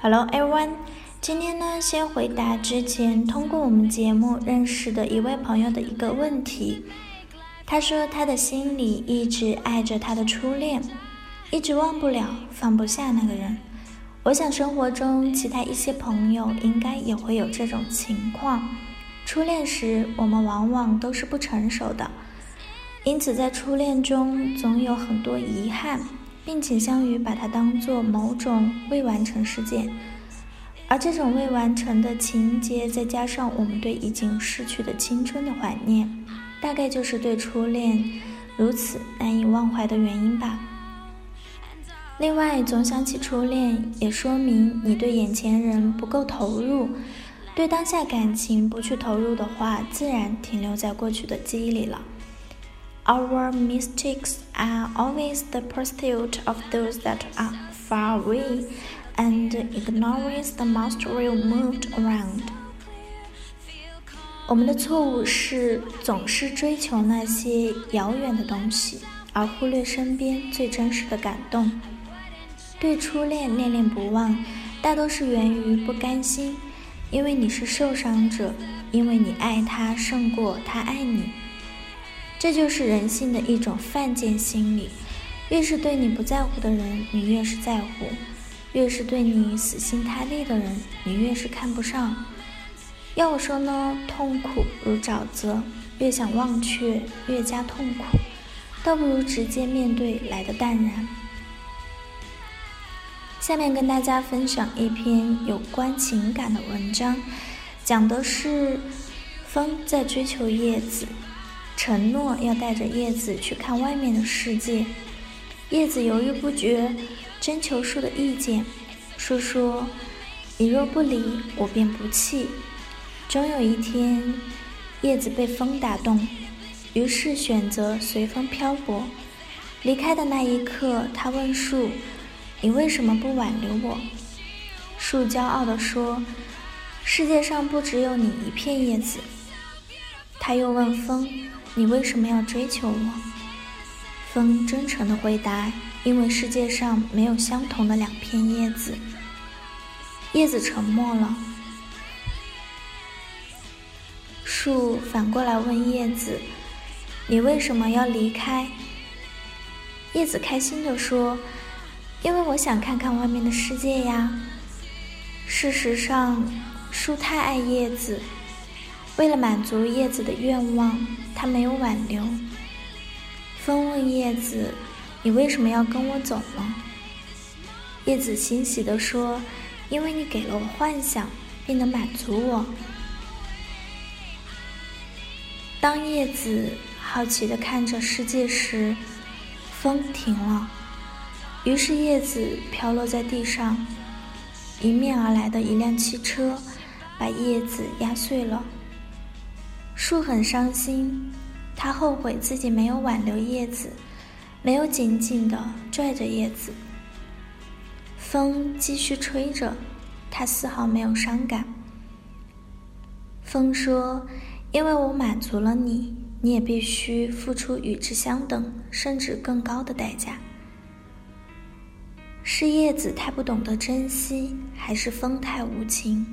Hello everyone，今天呢，先回答之前通过我们节目认识的一位朋友的一个问题。他说他的心里一直爱着他的初恋，一直忘不了、放不下那个人。我想生活中其他一些朋友应该也会有这种情况。初恋时，我们往往都是不成熟的，因此在初恋中总有很多遗憾。并倾向于把它当做某种未完成事件，而这种未完成的情节，再加上我们对已经逝去的青春的怀念，大概就是对初恋如此难以忘怀的原因吧。另外，总想起初恋，也说明你对眼前人不够投入，对当下感情不去投入的话，自然停留在过去的记忆里了。Our mistakes are always the pursuit of those that are far away and ignores the most real moved around。我们的错误是总是追求那些遥远的东西，而忽略身边最真实的感动。对初恋念念不忘，大多是源于不甘心，因为你是受伤者，因为你爱他胜过他爱你。这就是人性的一种犯贱心理，越是对你不在乎的人，你越是在乎；越是对你死心塌地的人，你越是看不上。要我说呢，痛苦如沼泽，越想忘却，越加痛苦，倒不如直接面对来的淡然。下面跟大家分享一篇有关情感的文章，讲的是风在追求叶子。承诺要带着叶子去看外面的世界，叶子犹豫不决，征求树的意见。树说：“你若不离，我便不弃。”终有一天，叶子被风打动，于是选择随风漂泊。离开的那一刻，他问树：“你为什么不挽留我？”树骄傲地说：“世界上不只有你一片叶子。”他又问风。你为什么要追求我？风真诚的回答：“因为世界上没有相同的两片叶子。”叶子沉默了。树反过来问叶子：“你为什么要离开？”叶子开心的说：“因为我想看看外面的世界呀。”事实上，树太爱叶子。为了满足叶子的愿望，他没有挽留。风问叶子：“你为什么要跟我走呢？”叶子欣喜地说：“因为你给了我幻想，并能满足我。”当叶子好奇地看着世界时，风停了。于是叶子飘落在地上，迎面而来的一辆汽车把叶子压碎了。树很伤心，他后悔自己没有挽留叶子，没有紧紧地拽着叶子。风继续吹着，他丝毫没有伤感。风说：“因为我满足了你，你也必须付出与之相等，甚至更高的代价。”是叶子太不懂得珍惜，还是风太无情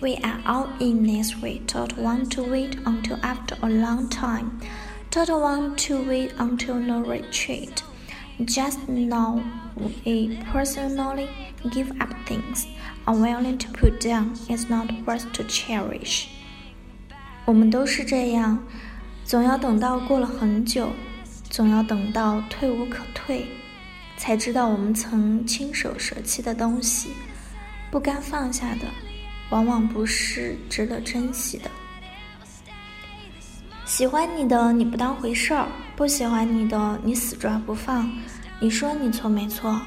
？We are all in this way. Don't want to wait until after a long time. Don't want to wait until no retreat. Just know we personally give up things unwilling to put down is not worth to cherish. 我们都是这样，总要等到过了很久，总要等到退无可退，才知道我们曾亲手舍弃的东西，不甘放下的。 往往不是值得珍惜的。喜欢你的你不当回事儿，不喜欢你的你死抓不放。你说你错没错？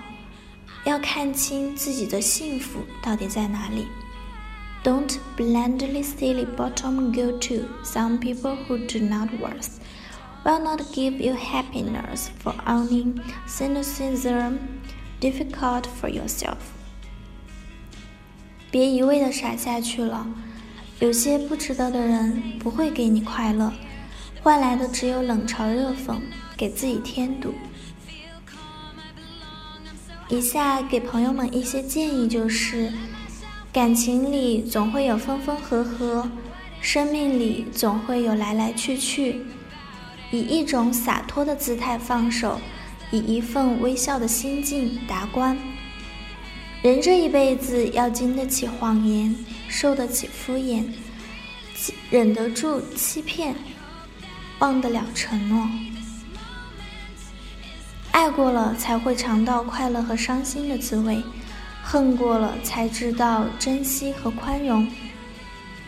要看清自己的幸福到底在哪里。Don't blindly see the bottom go to some people who do not worth, will not give you happiness for owning cynicism difficult for yourself. 别一味的傻下去了，有些不值得的人不会给你快乐，换来的只有冷嘲热讽，给自己添堵。以下给朋友们一些建议，就是感情里总会有分分合合，生命里总会有来来去去，以一种洒脱的姿态放手，以一份微笑的心境达观。人这一辈子要经得起谎言，受得起敷衍，忍得住欺骗，忘得了承诺。爱过了才会尝到快乐和伤心的滋味，恨过了才知道珍惜和宽容。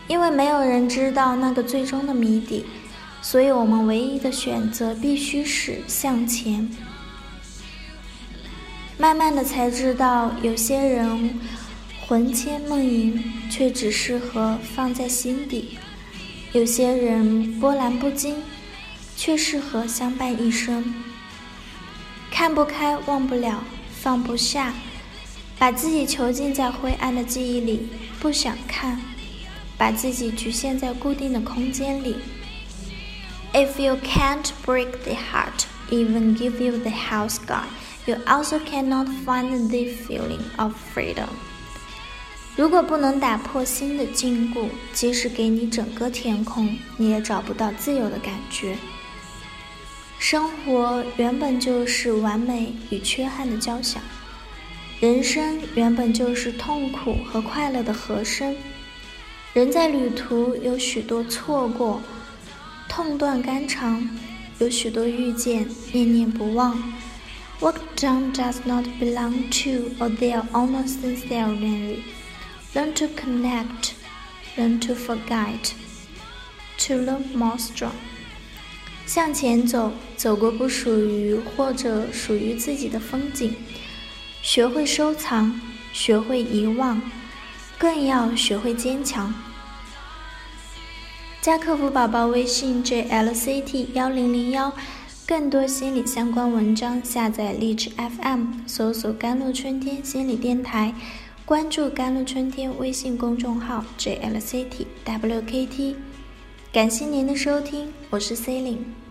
因为没有人知道那个最终的谜底，所以我们唯一的选择必须是向前。慢慢的才知道，有些人魂牵梦萦，却只适合放在心底；有些人波澜不惊，却适合相伴一生。看不开，忘不了，放不下，把自己囚禁在灰暗的记忆里，不想看，把自己局限在固定的空间里。If you can't break the heart, even give you the house sky, you also cannot find the feeling of freedom. 如果不能打破心的禁锢，即使给你整个天空，你也找不到自由的感觉。生活原本就是完美与缺憾的交响，人生原本就是痛苦和快乐的和声。人在旅途有许多错过，痛断肝肠；有许多遇见，念念不忘。What done does not belong to or they are almost sincerely. Learn to connect, learn to forget, to love more strong. 向前走，走过不属于或者属于自己的风景，学会收藏，学会遗忘，更要学会坚强。加客服宝宝微信 jlct 幺零零幺，更多心理相关文章下载荔枝 FM，搜索“甘露春天心理电台”，关注“甘露春天”微信公众号 jlct wkt。感谢您的收听，我是 Celine。